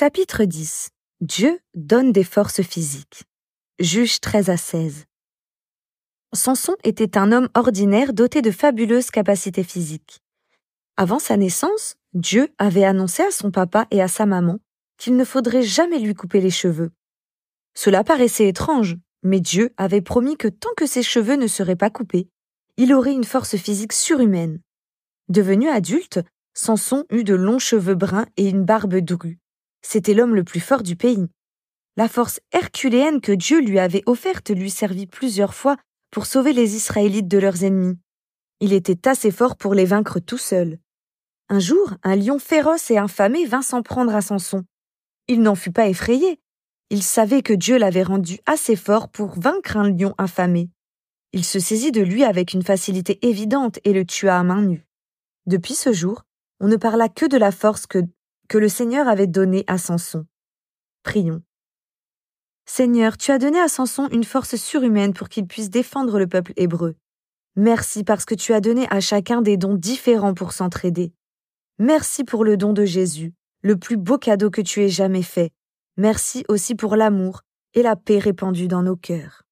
Chapitre 10 Dieu donne des forces physiques. Juge 13 à 16. Samson était un homme ordinaire doté de fabuleuses capacités physiques. Avant sa naissance, Dieu avait annoncé à son papa et à sa maman qu'il ne faudrait jamais lui couper les cheveux. Cela paraissait étrange, mais Dieu avait promis que tant que ses cheveux ne seraient pas coupés, il aurait une force physique surhumaine. Devenu adulte, Samson eut de longs cheveux bruns et une barbe drue. C'était l'homme le plus fort du pays. La force herculéenne que Dieu lui avait offerte lui servit plusieurs fois pour sauver les Israélites de leurs ennemis. Il était assez fort pour les vaincre tout seul. Un jour, un lion féroce et infamé vint s'en prendre à Samson. Il n'en fut pas effrayé. Il savait que Dieu l'avait rendu assez fort pour vaincre un lion affamé. Il se saisit de lui avec une facilité évidente et le tua à main nue. Depuis ce jour, on ne parla que de la force que, que le Seigneur avait donnée à Samson. Prions. Seigneur, tu as donné à Samson une force surhumaine pour qu'il puisse défendre le peuple hébreu. Merci parce que tu as donné à chacun des dons différents pour s'entraider. Merci pour le don de Jésus, le plus beau cadeau que tu aies jamais fait. Merci aussi pour l'amour et la paix répandue dans nos cœurs.